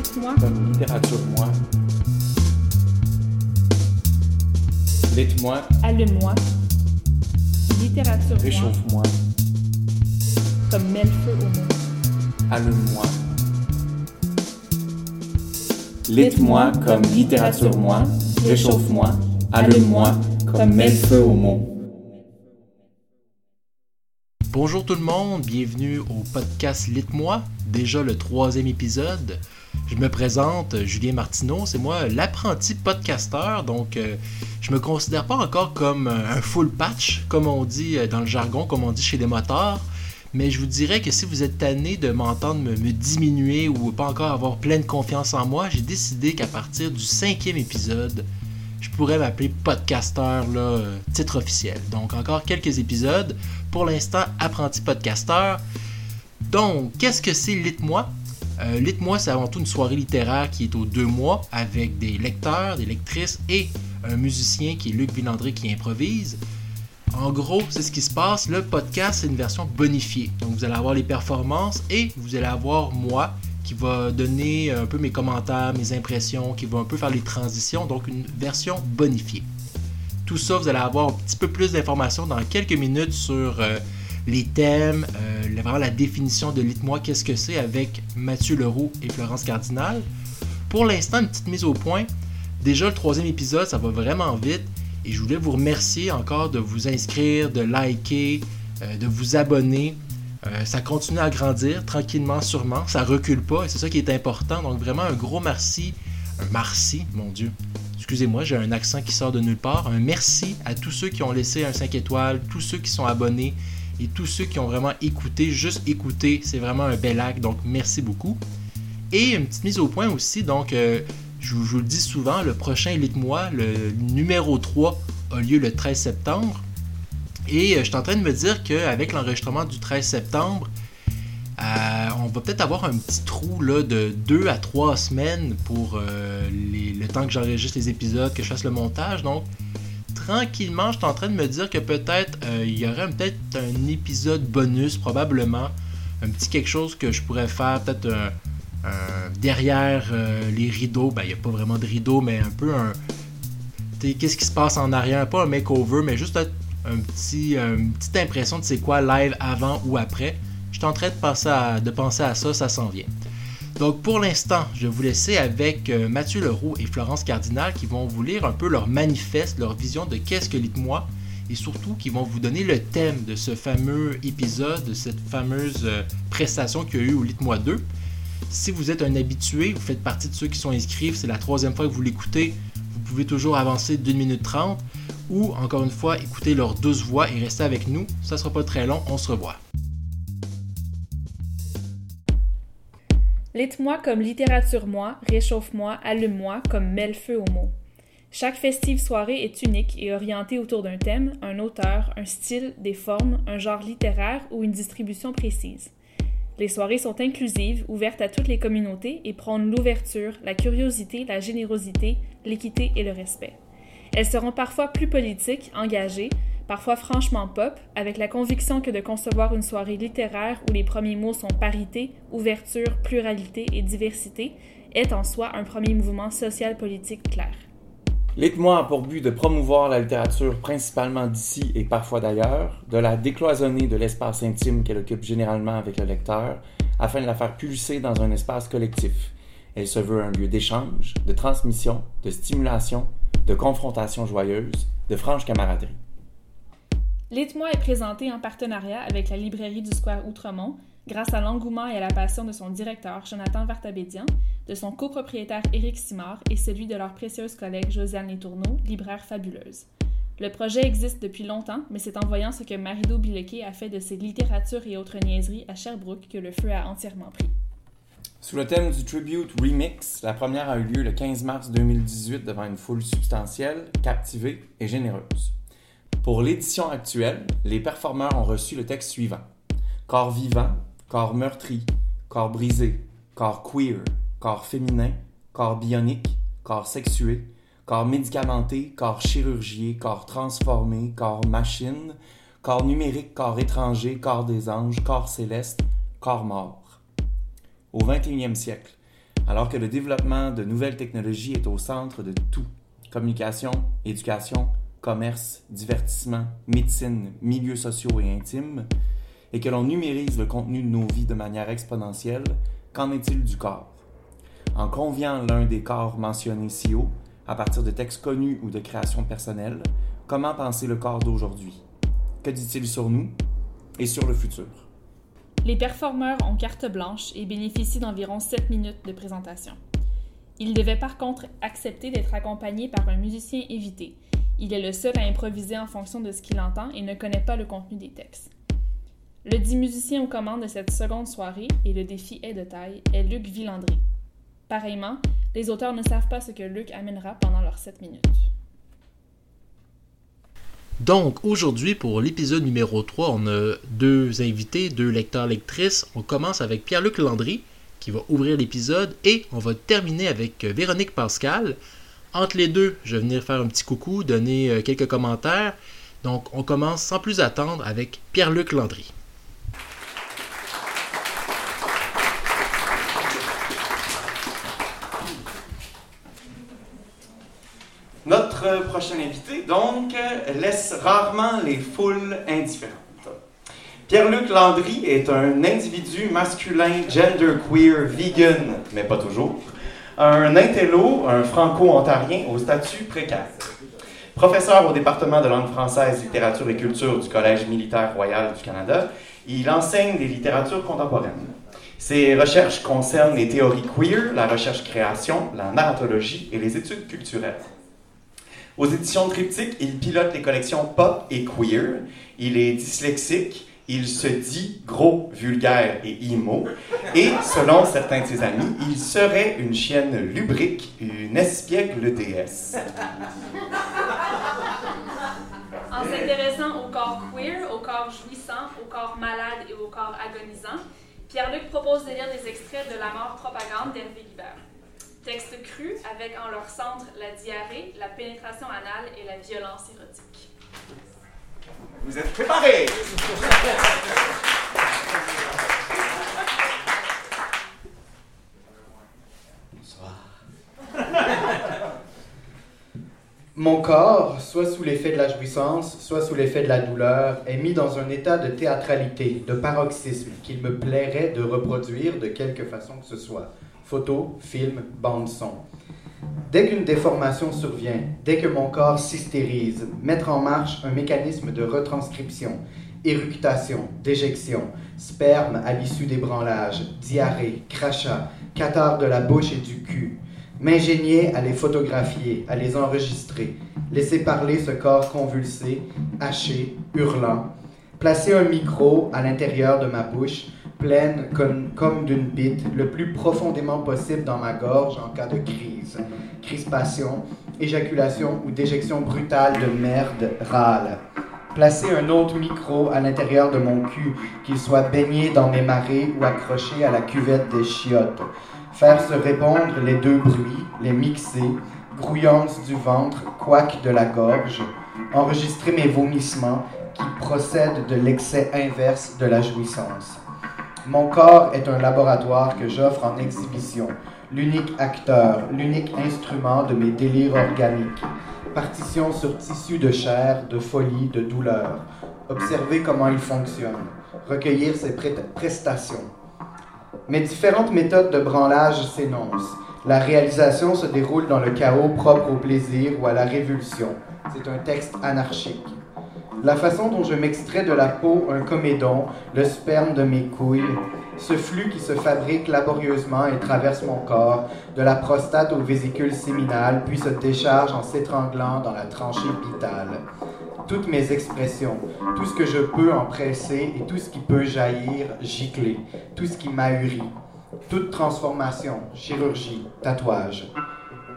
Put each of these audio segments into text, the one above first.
Lit-moi. Comme littérature-moi. Lit-moi. Allume-moi. Littérature-moi. Réchauffe-moi. Comme mets le feu au monde. Allume-moi. Lit-moi comme littérature-moi. Réchauffe-moi. Allume-moi comme mets le feu au monde. Bonjour tout le monde, bienvenue au podcast Lit-moi, déjà le troisième épisode. Je me présente, Julien Martineau, c'est moi l'apprenti podcasteur, donc euh, je me considère pas encore comme un full patch, comme on dit euh, dans le jargon, comme on dit chez les motards, mais je vous dirais que si vous êtes tanné de m'entendre me, me diminuer ou pas encore avoir pleine confiance en moi, j'ai décidé qu'à partir du cinquième épisode, je pourrais m'appeler podcasteur, là, euh, titre officiel. Donc encore quelques épisodes. Pour l'instant, apprenti podcasteur. Donc, qu'est-ce que c'est Lit-moi euh, Lit-moi, c'est avant tout une soirée littéraire qui est aux deux mois avec des lecteurs, des lectrices et un musicien qui est Luc Villandré qui improvise. En gros, c'est ce qui se passe. Le podcast, c'est une version bonifiée. Donc, vous allez avoir les performances et vous allez avoir moi qui va donner un peu mes commentaires, mes impressions, qui va un peu faire les transitions. Donc, une version bonifiée. Tout ça, vous allez avoir un petit peu plus d'informations dans quelques minutes sur euh, les thèmes, euh, vraiment la définition de Lit-moi, qu'est-ce que c'est avec Mathieu Leroux et Florence Cardinal. Pour l'instant, une petite mise au point. Déjà, le troisième épisode, ça va vraiment vite. Et je voulais vous remercier encore de vous inscrire, de liker, euh, de vous abonner. Euh, ça continue à grandir tranquillement, sûrement. Ça recule pas et c'est ça qui est important. Donc vraiment un gros merci. Un merci, mon Dieu. Excusez-moi, j'ai un accent qui sort de nulle part. Un merci à tous ceux qui ont laissé un 5 étoiles, tous ceux qui sont abonnés et tous ceux qui ont vraiment écouté. Juste écouter, c'est vraiment un bel acte. Donc merci beaucoup. Et une petite mise au point aussi. Donc euh, je, vous, le dis souvent, le prochain Elite-moi, le numéro 3, a lieu le 13 septembre. Et euh, je suis en train de me dire qu'avec l'enregistrement du 13 septembre, euh, on va peut-être avoir un petit trou là, de 2 à 3 semaines pour euh, le temps que j'enregistre les épisodes, que je fasse le montage. Donc, tranquillement, je suis en train de me dire que peut-être il y aurait peut-être un épisode bonus, probablement. Un petit quelque chose que je pourrais faire, peut-être derrière les rideaux. Ben, il n'y a pas vraiment de rideaux, mais un peu un. Qu'est-ce qui se passe en arrière? Pas un makeover, mais juste un petit, une petite impression de c'est quoi live avant ou après. Je suis de penser à, ça, ça s'en vient. Donc pour l'instant, je vais vous laisser avec euh, Mathieu Leroux et Florence Cardinal qui vont vous lire un peu leur manifeste, leur vision de qu'est-ce que Lit-moi et surtout qui vont vous donner le thème de ce fameux épisode, de cette fameuse euh, prestation qu'il y a eu au Lit-moi 2. Si vous êtes un habitué, vous faites partie de ceux qui sont inscrits, c'est la troisième fois que vous l'écoutez, pouvez toujours avancer d'une minute trente ou encore une fois écouter leurs douze voix et rester avec nous. Ça sera pas très long, on se revoit. Lit-moi comme littérature-moi, réchauffe-moi, allume-moi comme mets le feu au mot. Chaque festive soirée est unique et orientée autour d'un thème, un auteur, un style, des formes, un genre littéraire ou une distribution précise. Les soirées sont inclusives, ouvertes à toutes les communautés et prônent l'ouverture, la curiosité, la générosité, l'équité et le respect. Elles seront parfois plus politiques, engagées, parfois franchement pop, avec la conviction que de concevoir une soirée littéraire où les premiers mots sont parité, ouverture, pluralité et diversité est en soi un premier mouvement social-politique clair. Lit-moi a pour but de promouvoir la littérature principalement d'ici et parfois d'ailleurs, de la décloisonner de l'espace intime qu'elle occupe généralement avec le lecteur, afin de la faire pulser dans un espace collectif. Elle se veut un lieu d'échange, de transmission, de stimulation, de confrontation joyeuse, de franche camaraderie. Lit-moi est présenté en partenariat avec la librairie du Square Outremont grâce à l'engouement et à la passion de son directeur Jonathan Vartabédian, de son copropriétaire Éric Simard et celui de leur précieuse collègue Josiane Letourneau, libraire fabuleuse. Le projet existe depuis longtemps, mais c'est en voyant ce que Marido Bilequet a fait de ses littératures et autres niaiseries à Sherbrooke que le feu a entièrement pris. Sous le thème du Tribute Remix, la première a eu lieu le 15 mars 2018 devant une foule substantielle, captivée et généreuse. Pour l'édition actuelle, les performeurs ont reçu le texte suivant. Corps vivant, corps meurtri, corps brisé, corps queer, corps féminin, corps bionique, corps sexué, corps médicamenté, corps chirurgié, corps transformé, corps machine, corps numérique, corps étranger, corps des anges, corps céleste, corps mort. Au 21e siècle, alors que le développement de nouvelles technologies est au centre de tout. Communication, éducation, commerce, divertissement, médecine, milieux sociaux et intimes, et que l'on numérise le contenu de nos vies de manière exponentielle, qu'en est-il du corps? En conviant l'un des corps mentionnés ci haut, à partir de textes connus ou de créations personnelles, comment penser le corps d'aujourd'hui? Que dit-il sur nous et sur le futur? Les performeurs ont carte blanche et bénéficient d'environ 7 minutes de présentation. Ils devaient par contre accepter d'être accompagnés par un musicien évité. Il est le seul à improviser en fonction de ce qu'il entend et ne connaît pas le contenu des textes. Le dit musicien aux commandes de cette seconde soirée, et le défi est de taille, est Luc Villandry. Pareillement, les auteurs ne savent pas ce que Luc amènera pendant leurs 7 minutes. Donc, aujourd'hui, pour l'épisode numéro 3, on a deux invités, deux lecteurs-lectrices. On commence avec Pierre-Luc Landry, qui va ouvrir l'épisode, et on va terminer avec euh, Véronique Pascal. Entre les deux, je vais venir faire un petit coucou, donner euh, quelques commentaires. Donc, on commence sans plus attendre avec Pierre-Luc Landry. Notre prochain invité, donc, laisse rarement les foules indifférentes. Pierre-Luc Landry est un individu masculin, genderqueer, vegan, mais pas toujours, un intello, un franco-ontarien au statut précaire. Professeur au département de langue française, littérature et culture du Collège militaire royal du Canada, il enseigne les littératures contemporaines. Ses recherches concernent les théories queer, la recherche-création, la narratologie et les études culturelles. Aux éditions Triptyque, il pilote les collections Pop et Queer. Il est dyslexique. Il se dit gros, vulgaire et imo. Et selon certains de ses amis, il serait une chienne lubrique, une espiègle déesse. En s'intéressant au corps queer, au corps jouissant, au corps malade et au corps agonisant, Pierre-Luc propose de lire des extraits de La mort propagande d'Hervé Guibert. Texte cru avec en leur centre la diarrhée, la pénétration anale et la violence érotique. Vous êtes préparés? Mon corps, soit sous l'effet de la jouissance, soit sous l'effet de la douleur, est mis dans un état de théâtralité, de paroxysme, qu'il me plairait de reproduire de quelque façon que ce soit. Photo, film, bande son. Dès qu'une déformation survient, dès que mon corps s'hystérise, mettre en marche un mécanisme de retranscription, éructation, déjection, sperme à l'issue des branlages, diarrhée, crachat, cathare de la bouche et du cul, m'ingénier à les photographier, à les enregistrer, laisser parler ce corps convulsé, haché, hurlant, placer un micro à l'intérieur de ma bouche, pleine comme, comme d'une bite, le plus profondément possible dans ma gorge en cas de crise, crispation, éjaculation ou déjection brutale de merde râle. Placer un autre micro à l'intérieur de mon cul, qu'il soit baigné dans mes marées ou accroché à la cuvette des chiottes. Faire se répondre les deux bruits, les mixer, grouillance du ventre, couac de la gorge. Enregistrer mes vomissements qui procèdent de l'excès inverse de la jouissance. Mon corps est un laboratoire que j'offre en exhibition, l'unique acteur, l'unique instrument de mes délires organiques. Partition sur tissu de chair, de folie, de douleur. Observer comment il fonctionne. Recueillir ses prestations. Mes différentes méthodes de branlage s'énoncent. La réalisation se déroule dans le chaos propre au plaisir ou à la révulsion. C'est un texte anarchique. La façon dont je m'extrais de la peau un comédon, le sperme de mes couilles, ce flux qui se fabrique laborieusement et traverse mon corps, de la prostate aux vésicules séminales, puis se décharge en s'étranglant dans la tranchée vitale. Toutes mes expressions, tout ce que je peux en presser et tout ce qui peut jaillir, gicler, tout ce qui m'ahurit, toute transformation, chirurgie, tatouage.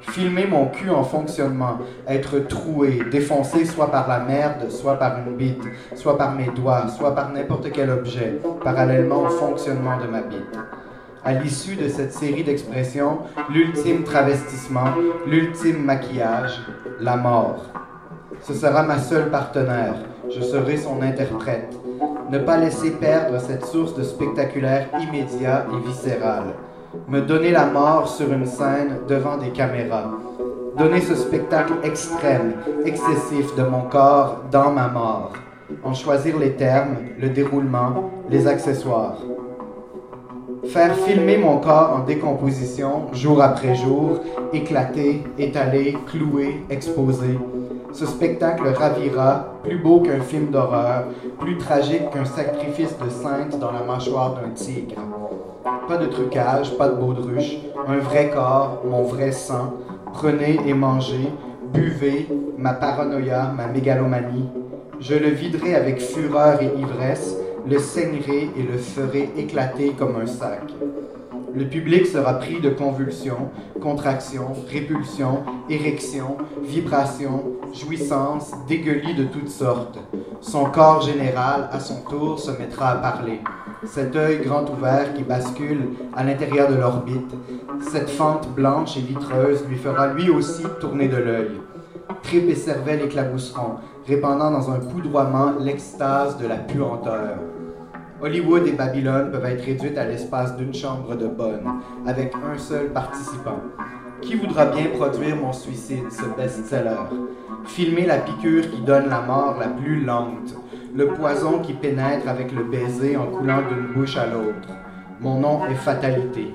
Filmer mon cul en fonctionnement, être troué, défoncé soit par la merde, soit par une bite, soit par mes doigts, soit par n'importe quel objet, parallèlement au fonctionnement de ma bite. À l'issue de cette série d'expressions, l'ultime travestissement, l'ultime maquillage, la mort. Ce sera ma seule partenaire, je serai son interprète. Ne pas laisser perdre cette source de spectaculaire immédiat et viscéral. Me donner la mort sur une scène devant des caméras, donner ce spectacle extrême, excessif de mon corps dans ma mort, en choisir les termes, le déroulement, les accessoires. Faire filmer mon corps en décomposition, jour après jour, éclaté, étalé, cloué, exposé. Ce spectacle ravira, plus beau qu'un film d'horreur, plus tragique qu'un sacrifice de sainte dans la mâchoire d'un tigre. Pas de trucage, pas de baudruche, un vrai corps, mon vrai sang. Prenez et mangez, buvez, ma paranoïa, ma mégalomanie. Je le viderai avec fureur et ivresse, le saignerai et le ferai éclater comme un sac. Le public sera pris de convulsions, contractions, répulsions, érections, vibrations, jouissances, dégueulis de toutes sortes. Son corps général, à son tour, se mettra à parler. Cet œil grand ouvert qui bascule à l'intérieur de l'orbite, cette fente blanche et vitreuse lui fera lui aussi tourner de l'œil. Tripes et cervelle éclabousseront, répandant dans un poudroiement l'extase de la puanteur. Hollywood et Babylone peuvent être réduites à l'espace d'une chambre de bonne, avec un seul participant. Qui voudra bien produire mon suicide, ce best-seller? Filmer la piqûre qui donne la mort la plus lente, le poison qui pénètre avec le baiser en coulant d'une bouche à l'autre. Mon nom est Fatalité.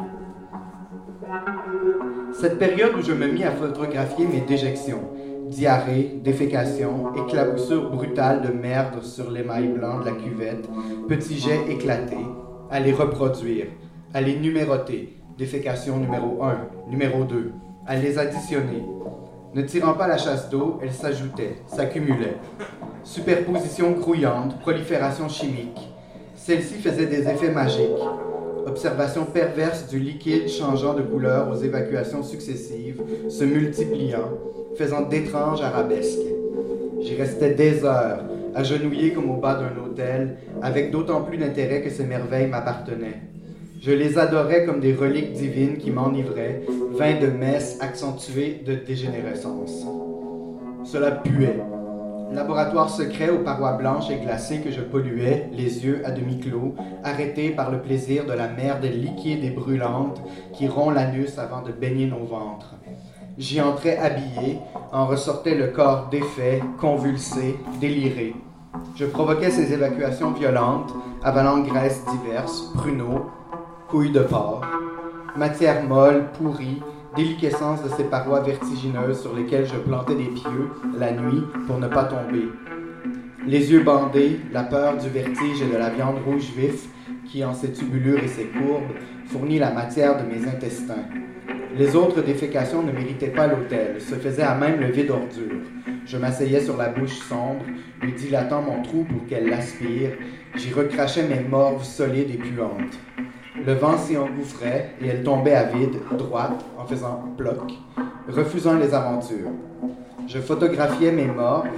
Cette période où je me mis à photographier mes déjections, diarrhée, défécation, éclaboussure brutale de merde sur l'émail blanc de la cuvette, petits jets éclatés, à les reproduire, à les numéroter, défécation numéro 1, numéro 2, à les additionner. Ne tirant pas la chasse d'eau, elles s'ajoutaient, s'accumulaient. Superposition grouillante, prolifération chimique. Celle-ci faisait des effets magiques. Observation perverse du liquide changeant de couleur aux évacuations successives, se multipliant, faisant d'étranges arabesques. J'y restais des heures, agenouillé comme au bas d'un hôtel, avec d'autant plus d'intérêt que ces merveilles m'appartenaient. Je les adorais comme des reliques divines qui m'enivraient, vin de messe accentué de dégénérescence. Cela puait. Laboratoire secret aux parois blanches et glacées que je polluais, les yeux à demi clos, arrêtés par le plaisir de la merde liquide et brûlante qui rompt l'anus avant de baigner nos ventres. J'y entrais habillé, en ressortait le corps défait, convulsé, déliré. Je provoquais ces évacuations violentes, avalant graisses diverses, pruneaux, couilles de porc, matière molle, pourrie, déliquescence de ces parois vertigineuses sur lesquelles je plantais des pieux la nuit pour ne pas tomber. Les yeux bandés, la peur du vertige et de la viande rouge vif qui, en ses tubulures et ses courbes, fournit la matière de mes intestins. Les autres défécations ne méritaient pas l'hôtel, se faisaient à même le vide ordure. Je m'asseyais sur la bouche sombre, lui dilatant mon trou pour qu'elle l'aspire. J'y recrachais mes morves solides et puantes. Le vent s'y engouffrait et elle tombait à vide, droite, en faisant bloc, refusant les aventures. Je photographiais mes morves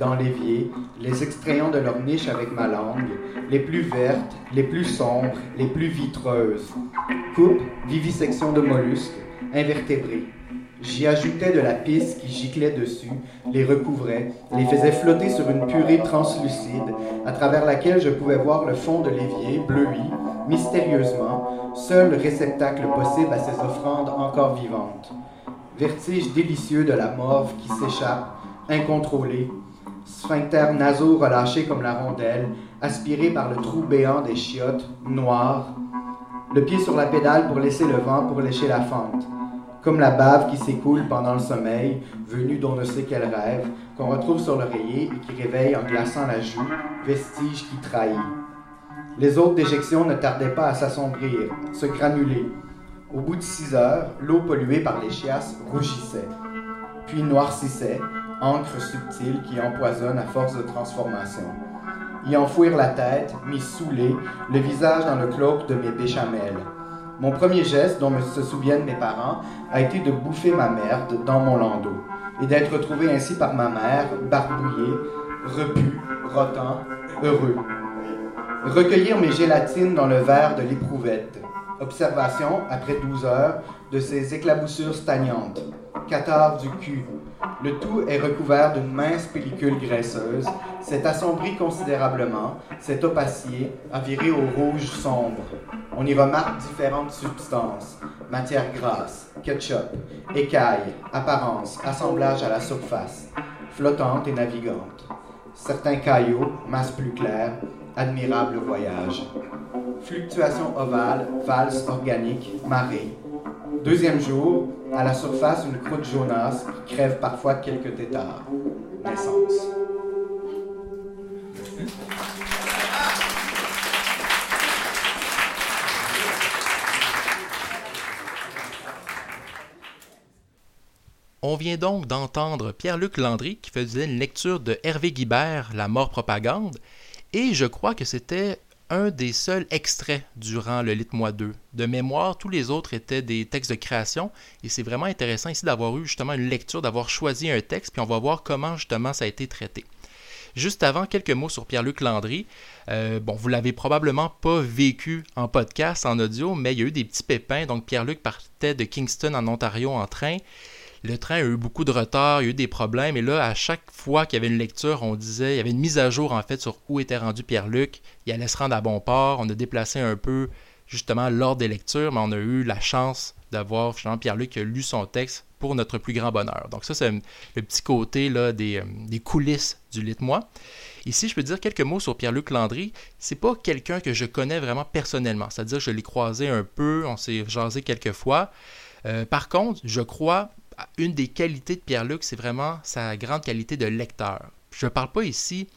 dans l'évier, les extrayant de leur niche avec ma langue, les plus vertes, les plus sombres, les plus vitreuses. Coupe, vivisection de mollusques, invertébrés. J'y ajoutais de la pisse qui giclait dessus, les recouvrait, les faisait flotter sur une purée translucide, à travers laquelle je pouvais voir le fond de l'évier, bleui, mystérieusement, seul réceptacle possible à ces offrandes encore vivantes. Vertige délicieux de la morve qui s'échappe, incontrôlé, sphincter nasaux relâché comme la rondelle, aspiré par le trou béant des chiottes, noir, le pied sur la pédale pour laisser le vent pour lécher la fente comme la bave qui s'écoule pendant le sommeil, venu d'on ne sait quel rêve, qu'on retrouve sur l'oreiller et qui réveille en glaçant la joue, vestige qui trahit. Les autres déjections ne tardaient pas à s'assombrir, se granuler. Au bout de six heures, l'eau polluée par les chiasses rougissait, puis noircissait, encre subtile qui empoisonne à force de transformation. Y enfouir la tête, m'y saouler, le visage dans le cloque de mes béchamels. Mon premier geste, dont se souviennent mes parents, a été de bouffer ma merde dans mon landau et d'être retrouvé ainsi par ma mère, barbouillé, repu, rotant, heureux. Recueillir mes gélatines dans le verre de l'éprouvette. Observation, après 12 heures, de ces éclaboussures stagnantes. Cathare du cul. Le tout est recouvert d'une mince pellicule graisseuse, s'est assombri considérablement, s'est opacié, a au rouge sombre. On y remarque différentes substances, matière grasse, ketchup, écailles, apparence, assemblage à la surface, flottante et navigante. Certains cailloux, masse plus claire, admirable voyage. Fluctuation ovale, valse organique, marée. Deuxième jour, à la surface, une croûte jaunasse qui crève parfois quelques tétards. Naissance. On vient donc d'entendre Pierre-Luc Landry qui faisait une lecture de Hervé Guibert, La mort propagande, et je crois que c'était un des seuls extraits durant le Lit Moi 2. De mémoire, tous les autres étaient des textes de création et c'est vraiment intéressant ici d'avoir eu justement une lecture, d'avoir choisi un texte, puis on va voir comment justement ça a été traité. Juste avant, quelques mots sur Pierre-Luc Landry. Euh, bon, vous l'avez probablement pas vécu en podcast, en audio, mais il y a eu des petits pépins. Donc, Pierre-Luc partait de Kingston en Ontario en train. Le train a eu beaucoup de retard, il y a eu des problèmes, et là, à chaque fois qu'il y avait une lecture, on disait, il y avait une mise à jour en fait sur où était rendu Pierre-Luc. Il allait se rendre à bon port. On a déplacé un peu justement l'ordre des lectures, mais on a eu la chance d'avoir finalement Pierre-Luc qui a lu son texte pour notre plus grand bonheur. Donc ça, c'est le petit côté euh, des coulisses du Lit-moi. Ici, je peux dire quelques mots sur Pierre-Luc Landry. C'est pas quelqu'un que je connais vraiment personnellement, c'est-à-dire je l'ai croisé un peu, on s'est jasé quelques fois. Euh, par contre, je crois une des qualités de Pierre-Luc, c'est vraiment sa grande qualité de lecteur. Je ne parle pas ici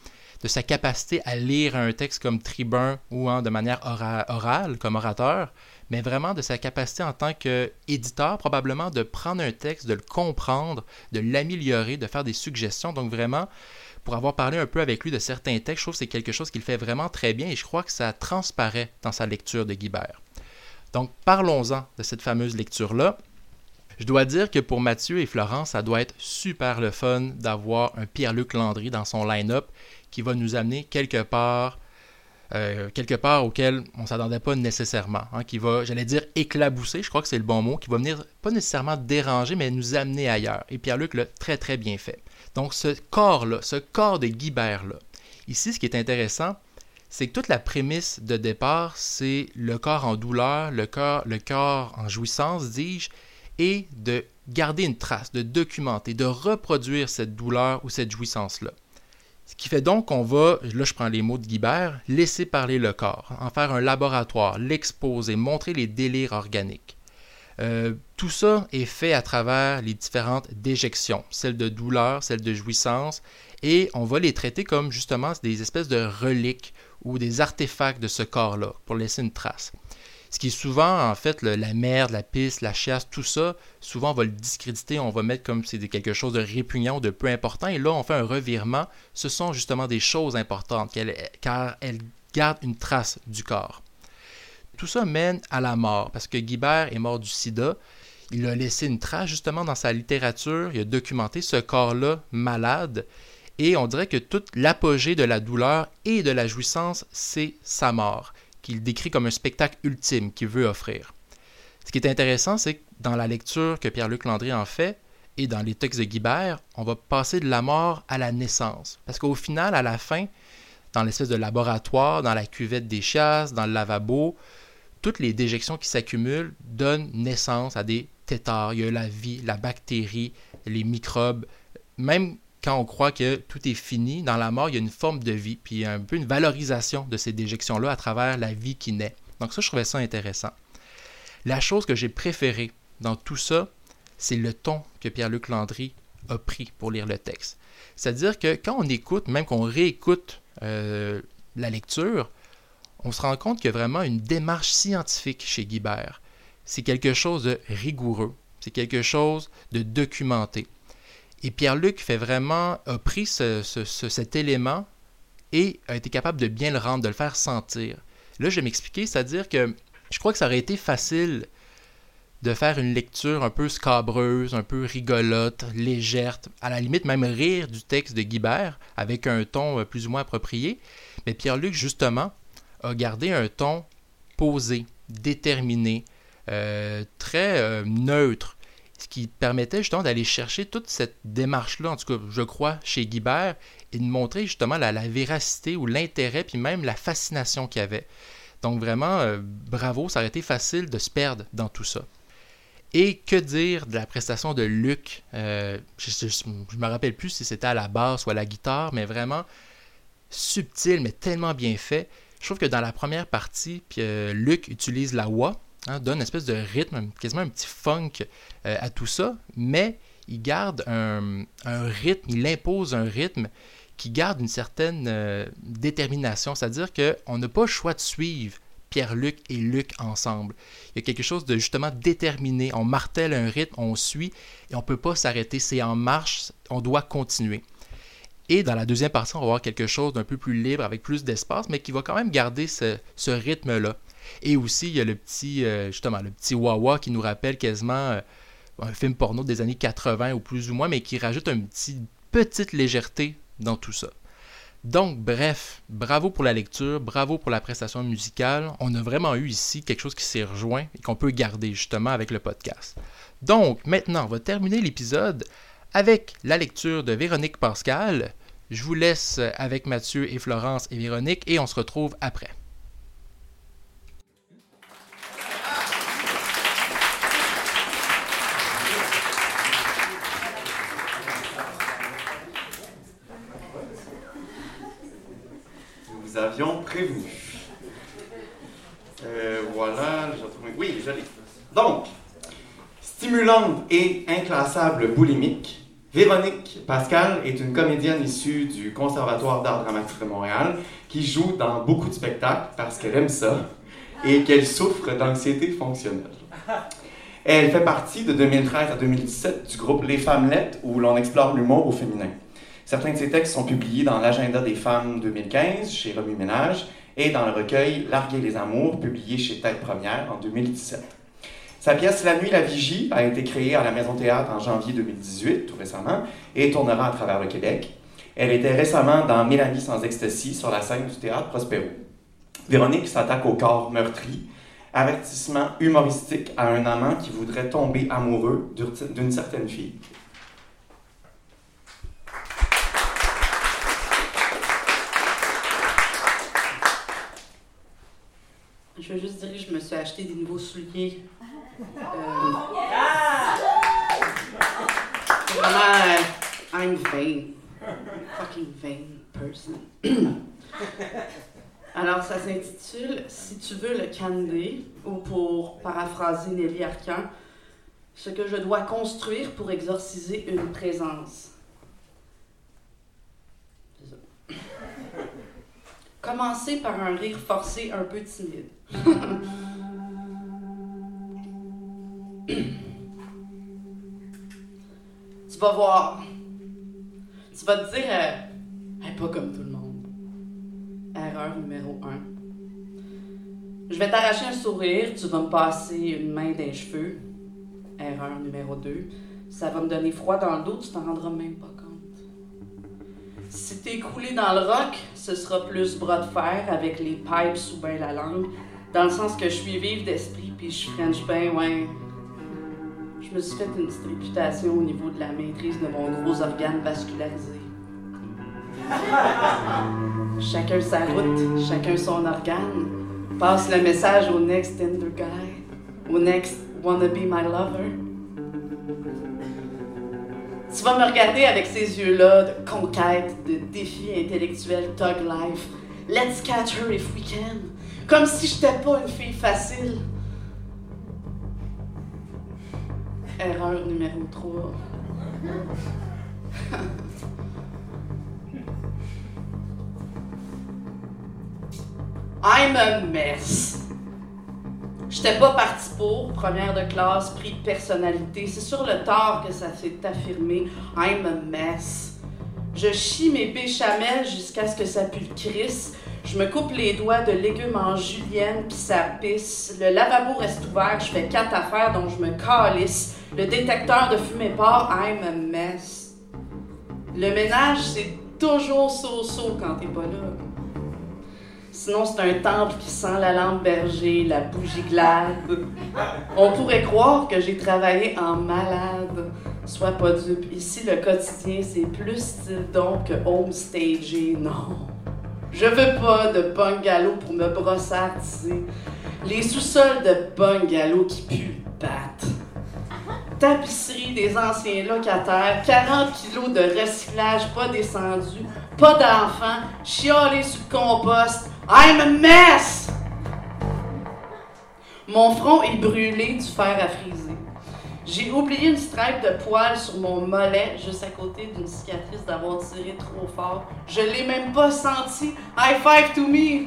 de sa capacité à lire un texte comme tribun ou de manière orale, comme orateur, mais vraiment de sa capacité en tant qu'éditeur, probablement de prendre un texte, de le comprendre, de l'améliorer, de faire des suggestions. Donc vraiment, pour avoir parlé un peu avec lui de certains textes, je trouve que c'est quelque chose qu'il fait vraiment très bien et je crois que ça transparaît dans sa lecture de Guibert. Donc parlons-en de cette fameuse lecture-là. Je dois dire que pour Mathieu et Florence, ça doit être super le fun d'avoir un Pierre-Luc Landry dans son line-up qui va nous amener quelque part, euh, quelque part auquel on ne s'attendait pas nécessairement, hein, qui va, j'allais dire, éclabousser, je crois que c'est le bon mot, qui va venir pas nécessairement déranger, mais nous amener ailleurs. Et Pierre-Luc l'a très très bien fait. Donc ce corps-là, ce corps de Guibert-là, ici ce qui est intéressant, c'est que toute la prémisse de départ, c'est le corps en douleur, le corps, le corps en jouissance, dis-je, et de garder une trace, de documenter, de reproduire cette douleur ou cette jouissance-là. Ce qui fait donc qu'on va, là je prends les mots de Guibert, laisser parler le corps, en faire un laboratoire, l'exposer, montrer les délires organiques. Euh, tout ça est fait à travers les différentes déjections, celles de douleur, celles de jouissance, et on va les traiter comme justement des espèces de reliques ou des artefacts de ce corps-là, pour laisser une trace. Ce qui est souvent, en fait, la merde, la piste, la chasse, tout ça, souvent on va le discréditer, on va mettre comme c'est quelque chose de répugnant, de peu important, et là on fait un revirement. Ce sont justement des choses importantes, car elles gardent une trace du corps. Tout ça mène à la mort, parce que Guibert est mort du sida. Il a laissé une trace justement dans sa littérature, il a documenté ce corps-là malade, et on dirait que toute l'apogée de la douleur et de la jouissance, c'est sa mort qu'il décrit comme un spectacle ultime qu'il veut offrir. Ce qui est intéressant, c'est que dans la lecture que Pierre-Luc Landry en fait, et dans les textes de Guibert, on va passer de la mort à la naissance. Parce qu'au final, à la fin, dans l'espèce de laboratoire, dans la cuvette des chasses, dans le lavabo, toutes les déjections qui s'accumulent donnent naissance à des tétards. Il y a la vie, la bactérie, les microbes. Même quand on croit que tout est fini, dans la mort, il y a une forme de vie, puis un peu une valorisation de ces déjections-là à travers la vie qui naît. Donc ça, je trouvais ça intéressant. La chose que j'ai préférée dans tout ça, c'est le ton que Pierre-Luc Landry a pris pour lire le texte. C'est-à-dire que quand on écoute, même qu'on réécoute euh, la lecture, on se rend compte qu'il y a vraiment une démarche scientifique chez Guibert. C'est quelque chose de rigoureux, c'est quelque chose de documenté. Et Pierre-Luc fait vraiment, a pris cet élément et a été capable de bien le rendre, de le faire sentir. Là, je vais m'expliquer, c'est-à-dire que je crois que ça aurait été facile de faire une lecture un peu scabreuse, un peu rigolote, légère, à la limite même rire du texte de Guibert avec un ton euh, plus ou moins approprié. Mais Pierre-Luc, justement, a gardé un ton posé, déterminé, euh, très euh, neutre qui permettait justement d'aller chercher toute cette démarche-là, en tout cas, je crois, chez Guibert, et de montrer justement la, véracité ou l'intérêt, puis même la fascination qu'il y avait. Donc vraiment, euh, bravo, ça aurait été facile de se perdre dans tout ça. Et que dire de la prestation de Luc? Euh, Je ne me rappelle plus si c'était à la basse ou à la guitare, mais vraiment subtil, mais tellement bien fait. Je trouve que dans la première partie, puis, euh, Luc utilise la wah, hein, donne une espèce de rythme, quasiment un petit funk à tout ça, mais il garde un, rythme, il impose un rythme qui garde une certaine euh, détermination, c'est-à-dire qu'on n'a pas le choix de suivre Pierre-Luc et Luc ensemble. Il y a quelque chose de justement déterminé. On martèle un rythme, on suit et on ne peut pas s'arrêter. C'est en marche, on doit continuer. Et dans la deuxième partie, on va voir quelque chose d'un peu plus libre, avec plus d'espace, mais qui va quand même garder ce, rythme-là. Et aussi, il y a le petit, euh, justement, le petit Wawa qui nous rappelle quasiment euh, un film porno des années 80 ou plus ou moins, mais qui rajoute une petit, petite légèreté dans tout ça. Donc, bref, bravo pour la lecture, bravo pour la prestation musicale. On a vraiment eu ici quelque chose qui s'est rejoint et qu'on peut garder justement avec le podcast. Donc, maintenant, on va terminer l'épisode avec la lecture de Véronique Pascal. Je vous laisse avec Mathieu et Florence et Véronique et on se retrouve après. Euh, voilà, Oui, je Donc, stimulante et inclassable boulimique, Véronique Pascal est une comédienne issue du Conservatoire d'art dramatique de Montréal qui joue dans beaucoup de spectacles parce qu'elle aime ça et qu'elle souffre d'anxiété fonctionnelle. Elle fait partie de 2013 à 2017 du groupe Les Femmelettes où l'on explore l'humour au féminin. Certains de ces textes sont publiés dans l'Agenda des femmes 2015 chez Remue Ménage et dans le recueil Larguer les amours, publié chez Tête Première en 2017. Sa pièce La nuit, la vigie a été créée à la Maison Théâtre en janvier 2018, tout récemment, et tournera à travers le Québec. Elle était récemment dans Mélanie sans ecstasy sur la scène du théâtre Prospero. Véronique s'attaque au corps meurtri, avertissement humoristique à un amant qui voudrait tomber amoureux d'une certaine fille. Je veux juste dire que je me suis acheté des nouveaux souliers. Euh, vraiment, euh, I'm vain. Fucking vain person. Alors, ça s'intitule Si tu veux le candy, ou pour paraphraser Nelly Arcan, ce que je dois construire pour exorciser une présence. Commencer par un rire forcé un peu timide. Tu vas voir. Tu vas te dire, euh, pas comme tout le monde. Erreur numéro un. Je vais t'arracher un sourire, tu vas me passer une main des cheveux. Erreur numéro 2. Ça va me donner froid dans le dos, tu t'en rendras même pas compte. Si t'es écroulé dans le rock, ce sera plus bras de fer avec les pipes sous la langue. Dans le sens que je suis vive d'esprit puis je French bien, ouais. Je me suis fait une petite réputation au niveau de la maîtrise de mon gros organe vascularisé. chacun sa route, chacun son organe. Passe le message au next tender guy, au next wanna be my lover. Tu vas me regarder avec ces yeux-là de conquête, de défi intellectuel, dog life. Let's catch her if we can. Comme si j'étais pas une fille facile. Erreur numéro 3. I'm a mess. J'étais pas partie pour, première de classe, prix de personnalité. C'est sur le tard que ça s'est affirmé. I'm a mess. Je chie mes béchamels jusqu'à ce que ça pue le crisse. Je me coupe les doigts de légumes en julienne, puis ça pisse. Le lavabo reste ouvert, je fais quatre affaires dont je me calisse. Le détecteur de fumée part, I'm a mess. Le ménage, c'est toujours so-so quand t'es pas là. Sinon, c'est un temple qui sent la lampe berger, la bougie glade. On pourrait croire que j'ai travaillé en malade. Sois pas dupe. Ici, le quotidien, c'est plus style donc que homestagé. Non. Je veux pas de bungalow pour me brossardiser. Les sous-sols de bungalow qui puent battent. Tapisserie des anciens locataires, 40 kilos de recyclage pas descendu, pas d'enfants, chialer sur compost. I'm a mess! Mon front est brûlé du fer à friser. J'ai oublié une stripe de poils sur mon mollet, juste à côté d'une cicatrice d'avoir tiré trop fort. Je l'ai même pas senti. High five to me!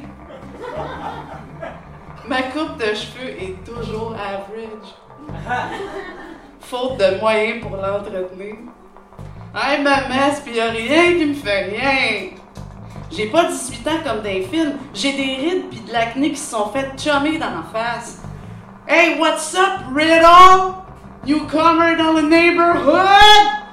Ma coupe de cheveux est toujours average. Faute de moyens pour l'entretenir. I'm a mess, pis y'a rien qui me fait rien. J'ai pas 18 ans comme dans les films. J'ai des rides pis de l'acné qui se sont fait chummer dans la face. Hey, what's up, Riddle? Newcomer dans le neighborhood?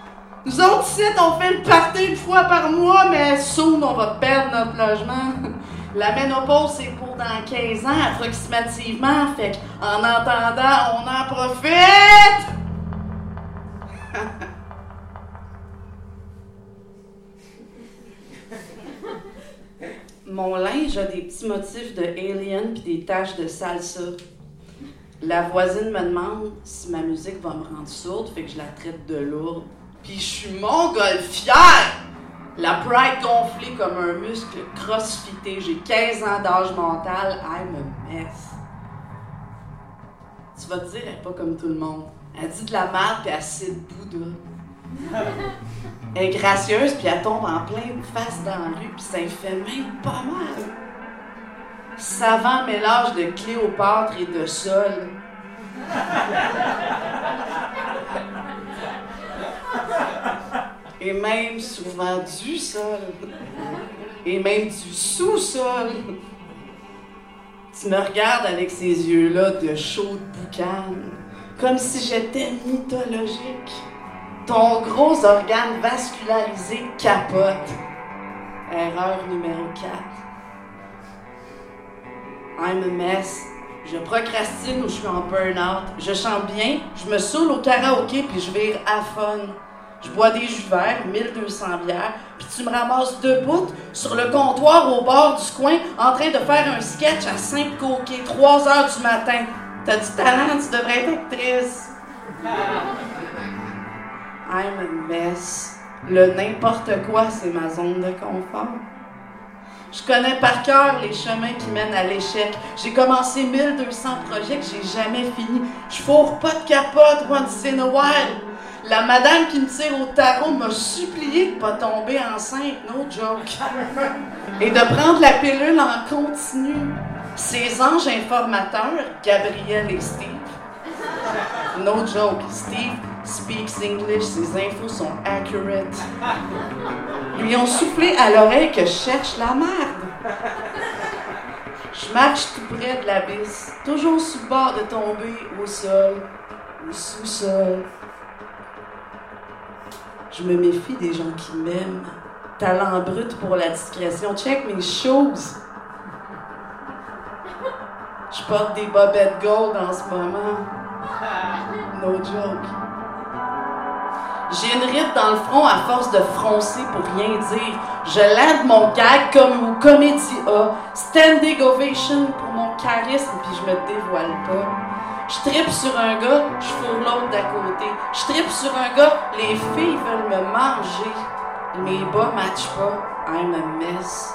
Nous autres ici, on fait le party une fois par mois, mais soon, on va perdre notre logement. La ménopause, c'est pour dans 15 ans, approximativement. Fait qu'en entendant, on en profite! Mon linge a des petits motifs de alien puis des taches de salsa. La voisine me demande si ma musique va me rendre sourde, fait que je la traite de lourde. Puis je suis montgolfière! La pride gonflée comme un muscle crossfité. J'ai 15 ans d'âge mental. I'm a mess. Tu vas te dire, elle est pas comme tout le monde. Elle dit de la merde puis elle cite Bouddha. Elle est gracieuse puis elle tombe en pleine face dans la rue puis ça fait même pas mal. Savant mélange de Cléopâtre et de sol. Et même souvent du sol. Et même du sous-sol. Tu me regardes avec ces yeux-là de chaude boucan, comme si j'étais mythologique. Ton gros organe vascularisé capote. Erreur numéro 4. I'm a mess. Je procrastine ou je suis en burn-out. Je chante bien, je me saoule au karaoké puis je vire à fun. Je bois des jus verts, 1200 bières, puis tu me ramasses debout sur le comptoir au bord du coin en train de faire un sketch à 5 coquets, 3 heures du matin. T'as du talent, tu devrais être actrice. I'm a mess. Le n'importe quoi, c'est ma zone de confort. Je connais par cœur les chemins qui mènent à l'échec. J'ai commencé 1200 projets que j'ai jamais fini. Je fourre pas de capote once in a. La madame qui me tire au tarot m'a supplié de pas tomber enceinte, no joke. Et de prendre la pilule en continu. Ces anges informateurs, Gabriel et Steve. No joke, Steve speaks English, ses infos sont accurate. Lui ont soufflé à l'oreille que je cherche la merde. Je marche tout près de l'abysse, toujours sous le bord de tomber au sol, au sous-sol. Je me méfie des gens qui m'aiment. Talent brut pour la discrétion. Check mes choses. Je porte des bobettes gold en ce moment. No joke. J'ai une ride dans le front à force de froncer pour rien dire. Je lève mon gag comme au Comédie A. Standing ovation pour mon charisme, puis je me dévoile pas. Je tripe sur un gars, je fourre l'autre d'à côté. Je tripe sur un gars, les filles veulent me manger. Mes bas matchent pas. I'm a mess.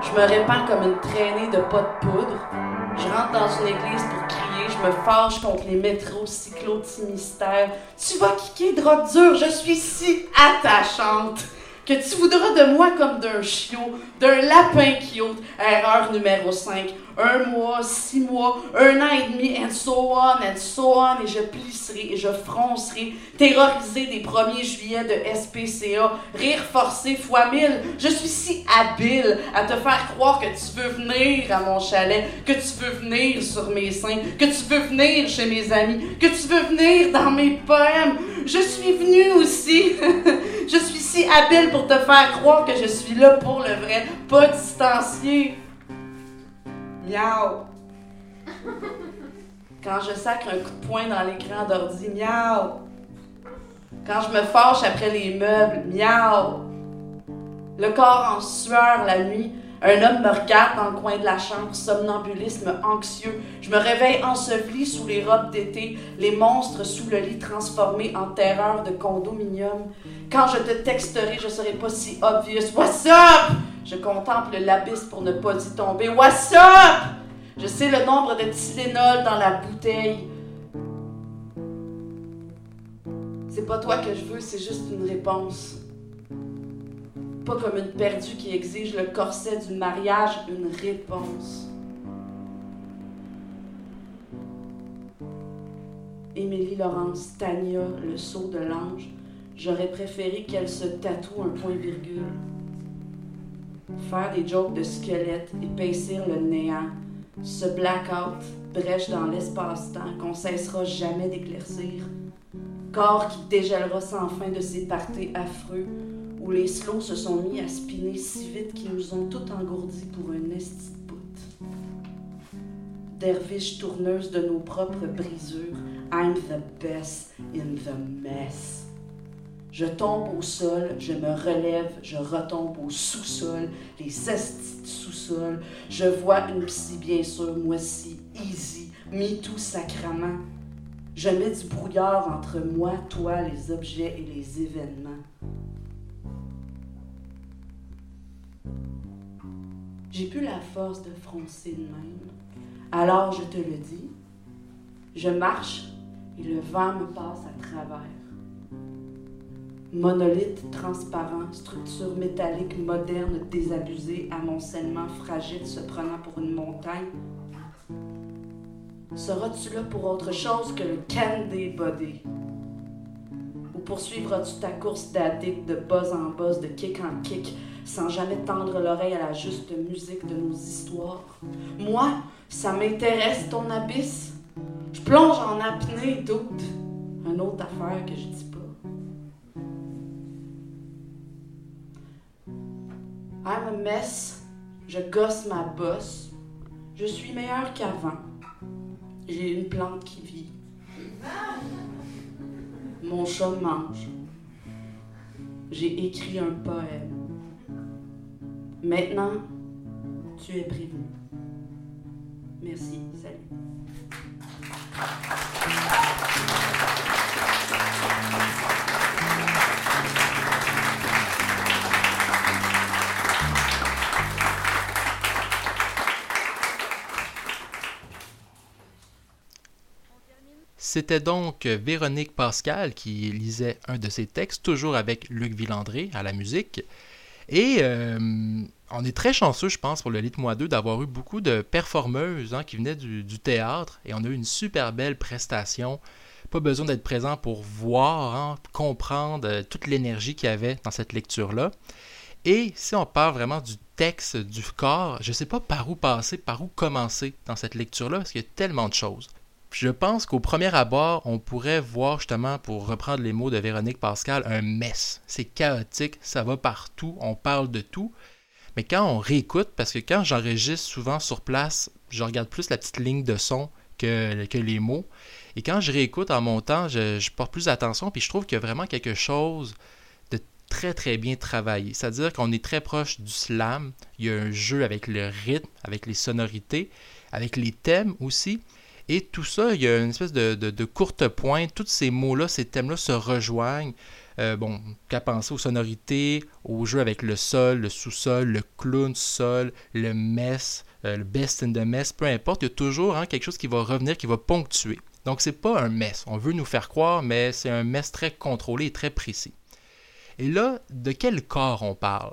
Je me répands comme une traînée de pas de poudre. Je rentre dans une église pour crier, je me fâche contre les métros cyclotimistères. Tu vas kicker drogue dure, je suis si attachante que tu voudras de moi comme d'un chiot, d'un lapin qui ôte. Erreur numéro 5. Un mois, six mois, un an et demi, and so on, and so on, et je plisserai et je froncerai, terrorisé des 1er juillet de SPCA, rire forcé fois mille. Je suis si habile à te faire croire que tu veux venir à mon chalet, que tu veux venir sur mes seins, que tu veux venir chez mes amis, que tu veux venir dans mes poèmes. Je suis venue aussi. je suis si habile pour te faire croire que je suis là pour le vrai, pas distancié. Miaou. Quand je sacre un coup de poing dans l'écran d'ordi, miaou. Quand je me fâche après les meubles, miaou. Le corps en sueur la nuit, un homme me regarde dans le coin de la chambre, somnambulisme anxieux. Je me réveille enseveli sous les robes d'été, les monstres sous le lit transformés en terreur de condominium. Quand je te texterai, je serai pas si obvious. What's up? Je contemple l'abysse pour ne pas y tomber. What's up? Je sais le nombre de Tylenol dans la bouteille. C'est pas toi que je veux, c'est juste une réponse. Pas comme une perdue qui exige le corset du mariage, une réponse. Émilie Laurence Tania, le sceau de l'ange, j'aurais préféré qu'elle se tatoue un point-virgule. Faire des jokes de squelette, épaissir le néant, ce blackout, brèche dans l'espace-temps qu'on cessera jamais d'éclaircir. Corps qui dégèlera sans fin de ses parties affreux, où les slows se sont mis à spinner si vite qu'ils nous ont tout engourdis pour un esti bout. Derviche tourneuse de nos propres brisures, I'm the best in the mess. Je tombe au sol, je me relève, je retombe au sous-sol, les estis sous-sol. Je vois une psy, bien sûr, moi si, easy, me tout sacrament. Je mets du brouillard entre moi, toi, les objets et les événements. J'ai plus la force de froncer de même. Alors je te le dis, je marche et le vent me passe à travers. Monolithe transparent, structure métallique moderne désabusée, amoncellement fragile se prenant pour une montagne. Seras-tu là pour autre chose que le candy body? Ou poursuivras-tu ta course d'addict de buzz en buzz, de kick en kick, sans jamais tendre l'oreille à la juste musique de nos histoires? Moi, ça m'intéresse ton abysse. Je plonge en apnée, doute. Une autre affaire que je dis I'm a mess. Je gosse ma bosse. Je suis meilleure qu'avant. J'ai une plante qui vit. Mon chat mange. J'ai écrit un poème. Maintenant, tu es prévenu. Merci, salut. C'était donc Véronique Pascal qui lisait un de ses textes, toujours avec Luc Villandré à la musique. Et euh, on est très chanceux, je pense, pour le Lit Moi 2 d'avoir eu beaucoup de performeuses hein, qui venaient du, théâtre et on a eu une super belle prestation. Pas besoin d'être présent pour voir, hein, comprendre euh, toute l'énergie qu'il y avait dans cette lecture-là. Et si on parle vraiment du texte, du corps, je ne sais pas par où passer, par où commencer dans cette lecture-là, parce qu'il y a tellement de choses je pense qu'au premier abord, on pourrait voir justement, pour reprendre les mots de Véronique Pascal, un mess. C'est chaotique, ça va partout, on parle de tout. Mais quand on réécoute, parce que quand j'enregistre souvent sur place, je regarde plus la petite ligne de son que, les mots. Et quand je réécoute en montant, je, je porte plus attention, puis je trouve qu'il y a vraiment quelque chose de très très bien travaillé. C'est-à-dire qu'on est très proche du slam. Il y a un jeu avec le rythme, avec les sonorités, avec les thèmes aussi. Et tout ça, il y a une espèce de, courte pointe. Tous ces mots-là, ces thèmes-là se rejoignent. Euh, bon, qu'à penser aux sonorités, au jeu avec le sol, le sous-sol, le clown sol, le mess, euh, le best in the mess, peu importe, il y a toujours hein, quelque chose qui va revenir, qui va ponctuer. Donc c'est pas un mess. On veut nous faire croire, mais c'est un mess très contrôlé et très précis. Et là, de quel corps on parle?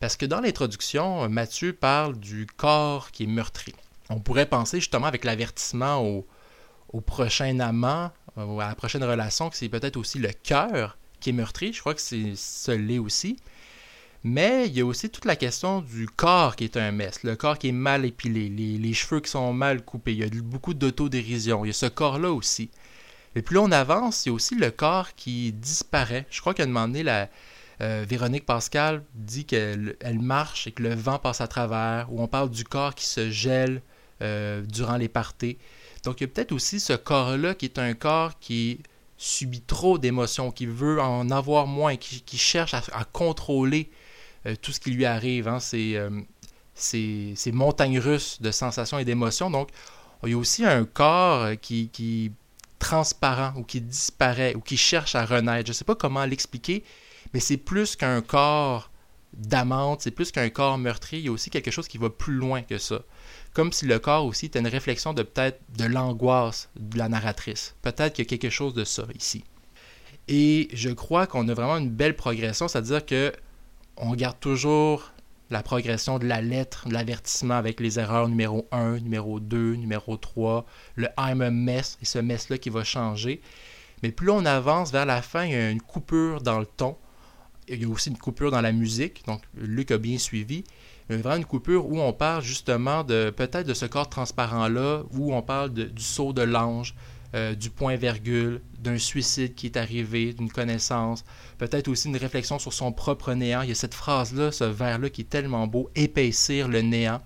Parce que dans l'introduction, Mathieu parle du corps qui est meurtri on pourrait penser justement avec l'avertissement au, prochain amant, ou à la prochaine relation, que c'est peut-être aussi le cœur qui est meurtri. Je crois que c'est ce l'est aussi. Mais il y a aussi toute la question du corps qui est un mess, le corps qui est mal épilé, les, cheveux qui sont mal coupés. Il y a beaucoup d'autodérision. Il y a ce corps-là aussi. Et plus on avance, il y a aussi le corps qui disparaît. Je crois qu'à un moment donné, la, euh, Véronique Pascal dit qu'elle marche et que le vent passe à travers, ou on parle du corps qui se gèle euh, durant les parties. Donc il y a peut-être aussi ce corps-là qui est un corps qui subit trop d'émotions, qui veut en avoir moins, qui, cherche à, contrôler euh, tout ce qui lui arrive. Hein. Ces, montagnes russes de sensations et d'émotions. Donc, il y a aussi un corps euh, qui, qui transparent ou qui disparaît ou qui cherche à renaître. Je ne sais pas comment l'expliquer, mais c'est plus qu'un corps d'amante, c'est plus qu'un corps meurtri. Il y a aussi quelque chose qui va plus loin que ça. Comme si le corps aussi était une réflexion de peut-être de l'angoisse de la narratrice. Peut-être qu'il y a quelque chose de ça ici. Et je crois qu'on a vraiment une belle progression, c'est-à-dire que on garde toujours la progression de la lettre, de l'avertissement avec les erreurs numéro 1, numéro 2, numéro 3, le I'm a mess, et ce mess-là qui va changer. Mais plus on avance vers la fin, il y a une coupure dans le ton. Il y a aussi une coupure dans la musique, donc Luc a bien suivi. Vraiment une coupure où on parle justement de peut-être de ce corps transparent-là, où on parle du saut de l'ange, euh, du point-virgule, d'un suicide qui est arrivé, d'une connaissance, peut-être aussi une réflexion sur son propre néant. Il y a cette phrase-là, ce vers-là qui est tellement beau, épaissir le néant.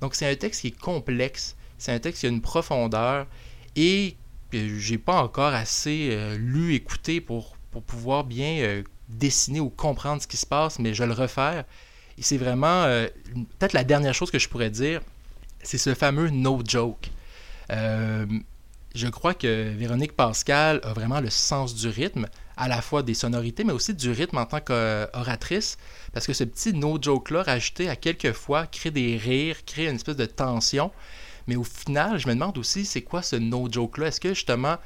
Donc c'est un texte qui est complexe, c'est un texte qui a une profondeur et j'ai pas encore assez euh, lu, écouté pour, pour pouvoir bien euh, dessiner ou comprendre ce qui se passe, mais je le refaire. C'est vraiment, peut-être la dernière chose que je pourrais dire, c'est ce fameux no joke je crois que Véronique Pascal a vraiment le sens du rythme, à la fois des sonorités, mais aussi du rythme en tant qu'oratrice, parce que ce petit no-joke-là, rajouté à quelques fois, crée des rires, crée une espèce de tension. Mais au final, je me demande aussi, c'est quoi ce no-joke-là? Est-ce que justement,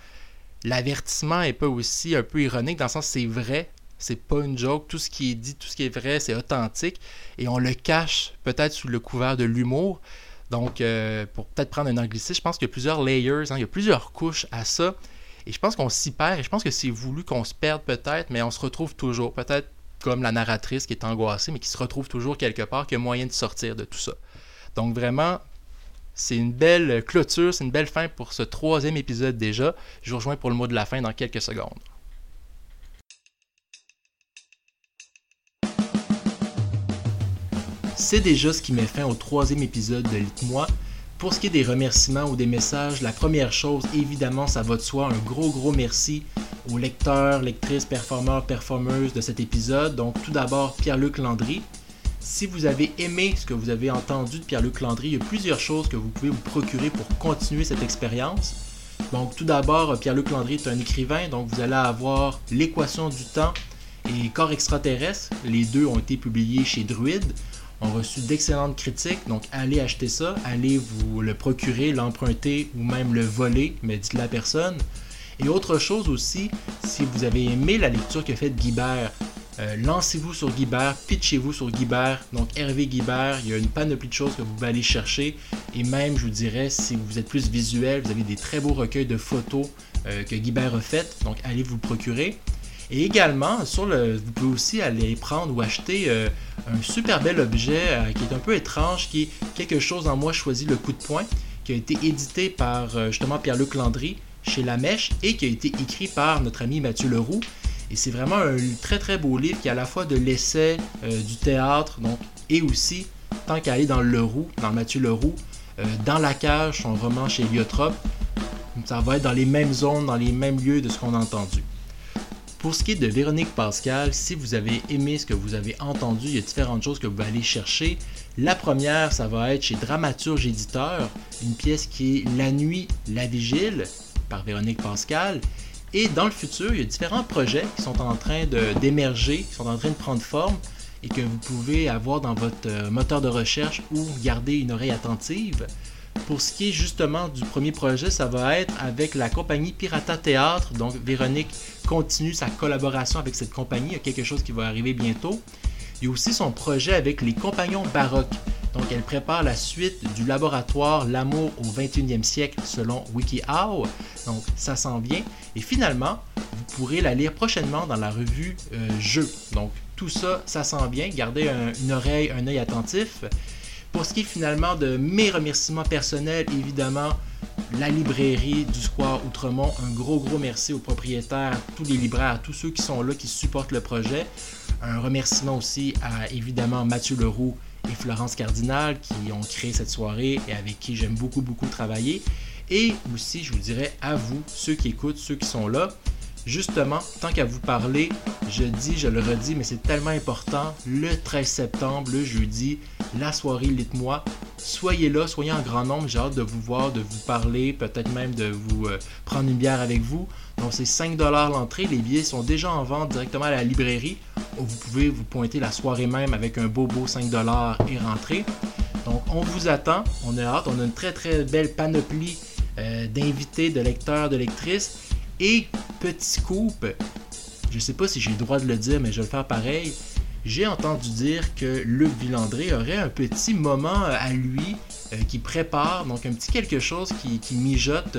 l'avertissement est pas aussi un peu ironique, dans le sens c'est vrai, c'est pas une joke, tout ce qui est dit, tout ce qui est vrai, c'est authentique, et on le cache peut-être sous le couvert de l'humour. Donc, euh, pour peut-être prendre un anglicisme, je pense qu'il y a plusieurs layers, hein, il y a plusieurs couches à ça. Et je pense qu'on s'y perd, et je pense que c'est voulu qu'on se perde peut-être, mais on se retrouve toujours. Peut-être comme la narratrice qui est angoissée, mais qui se retrouve toujours quelque part, qui a moyen de sortir de tout ça. Donc, vraiment, c'est une belle clôture, c'est une belle fin pour ce troisième épisode déjà. Je vous rejoins pour le mot de la fin dans quelques secondes. C'est déjà ce qui met fin au troisième épisode de Lit-moi. Pour ce qui est des remerciements ou des messages, la première chose, évidemment, ça va de soi. Un gros, gros merci aux lecteurs, lectrices, performeurs, performeuses de cet épisode. Donc, tout d'abord, Pierre-Luc Landry. Si vous avez aimé ce que vous avez entendu de Pierre-Luc Landry, il y a plusieurs choses que vous pouvez vous procurer pour continuer cette expérience. Donc, tout d'abord, Pierre-Luc Landry est un écrivain, donc vous allez avoir L'équation du temps et Corps extraterrestre. Les deux ont été publiés chez Druide ont reçu d'excellentes critiques. Donc, allez acheter ça, allez vous le procurer, l'emprunter ou même le voler, mais dites-le à personne. Et autre chose aussi, si vous avez aimé la lecture que fait Guibert, euh, lancez-vous sur Guibert, pitchez-vous sur Guibert. Donc, Hervé Guibert, il y a une panoplie de choses que vous pouvez aller chercher. Et même, je vous dirais, si vous êtes plus visuel, vous avez des très beaux recueils de photos euh, que Guibert a faites. Donc, allez vous le procurer. Et également, sur le, vous pouvez aussi aller prendre ou acheter euh, un super bel objet euh, qui est un peu étrange, qui est quelque chose en moi choisi le coup de poing, qui a été édité par euh, justement Pierre-Luc Landry chez La Mèche et qui a été écrit par notre ami Mathieu Leroux. Et c'est vraiment un très très beau livre qui est à la fois de l'essai, du théâtre, donc, et aussi, tant qu'à aller dans le Leroux, dans Mathieu Leroux, dans la cage, son roman chez Liotrop, ça va être dans les mêmes zones, dans les mêmes lieux de ce qu'on a entendu. Pour ce qui est de Véronique Pascal, si vous avez aimé ce que vous avez entendu, il y a différentes choses que vous allez chercher. La première, ça va être chez Dramaturge Éditeur, une pièce qui est La nuit, la vigile par Véronique Pascal. Et dans le futur, il y a différents projets qui sont en train d'émerger, qui sont en train de prendre forme et que vous pouvez avoir dans votre euh, moteur de recherche ou garder une oreille attentive. Pour ce qui est justement du premier projet, ça va être avec la compagnie Pirata Théâtre. Donc Véronique continue sa collaboration avec cette compagnie. Il y a quelque chose qui va arriver bientôt. Il y a aussi son projet avec les compagnons baroques. Donc elle prépare la suite du laboratoire L'amour au 21e siècle selon WikiHow. Donc ça s'en vient. Et finalement, vous pourrez la lire prochainement dans la revue euh, Jeux. Donc tout ça, ça s'en vient. Gardez une oreille, un œil attentif. Pour ce qui est finalement de mes remerciements personnels, évidemment, la librairie du Square Outremont, un gros gros merci aux propriétaires, tous les libraires, tous ceux qui sont là, qui supportent le projet. Un remerciement aussi à évidemment Mathieu Leroux et Florence Cardinal qui ont créé cette soirée et avec qui j'aime beaucoup, beaucoup travailler. Et aussi, je vous dirais à vous, ceux qui écoutent, ceux qui sont là, justement, tant qu'à vous parler, je dis, je le redis, mais c'est tellement important, le 13 septembre, le jeudi, la soirée Lite-moi, soyez là, soyez en grand nombre, j'ai hâte de vous voir, de vous parler, peut-être même de vous euh, prendre une bière avec vous. Donc c'est 5$ l'entrée, les billets sont déjà en vente directement à la librairie. Vous pouvez vous pointer la soirée même avec un beau beau 5$ et rentrer. Donc on vous attend, on a hâte, on a une très très belle panoplie euh, d'invités, de lecteurs, de lectrices. Et petit scoop, je sais pas si j'ai le droit de le dire, mais je vais le faire pareil. J'ai entendu dire que Luc Villandré aurait un petit moment euh, à lui euh, qui prépare, donc un petit quelque chose qui, mijote,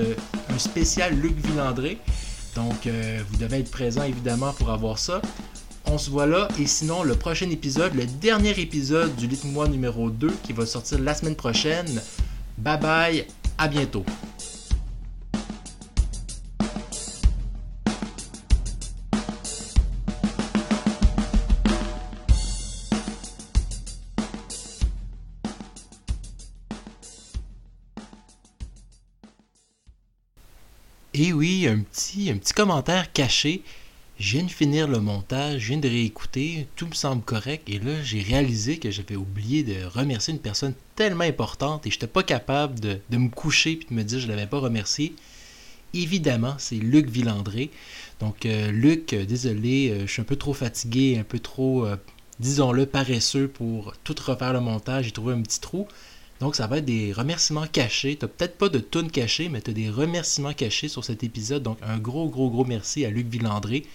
un spécial Luc Villandré. Donc vous devez être présent évidemment pour avoir ça. On se voit là et sinon le prochain épisode, le dernier épisode du Lit Moi numéro 2 qui va sortir la semaine prochaine. Bye bye, à bientôt. Et oui, un petit, un petit commentaire caché. Je viens de finir le montage, je viens de réécouter, tout me semble correct, et là j'ai réalisé que j'avais oublié de remercier une personne tellement importante et je n'étais pas capable de, me coucher et de me dire que je ne l'avais pas remercié. Évidemment, c'est Luc Villandré. Donc euh, Luc, euh, désolé, euh, je suis un peu trop fatigué, un peu trop, disons-le, paresseux pour tout refaire le montage, j'ai trouvé un petit trou. Donc, ça va être des remerciements cachés. Tu peut-être pas de tunes cachées, mais tu as des remerciements cachés sur cet épisode. Donc, un gros, gros, gros merci à Luc Villandré.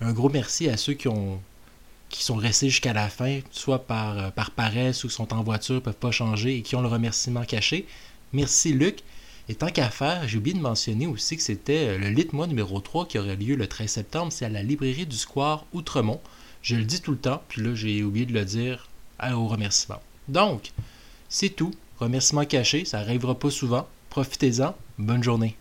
Un gros merci à ceux qui ont qui sont restés jusqu'à la fin, soit par, euh, par paresse ou sont en voiture, peuvent pas changer et qui ont le remerciement caché. Merci Luc. Et tant qu'à faire, j'ai oublié de mentionner aussi que c'était euh, le Lit-moi numéro 3 qui aurait lieu le 13 septembre. C'est à la librairie du Square Outremont. Je le dis tout le temps, puis là j'ai oublié de le dire au remerciement. Donc, c'est tout. Remerciement caché, ça n'arrivera pas souvent. Profitez-en. Bonne journée.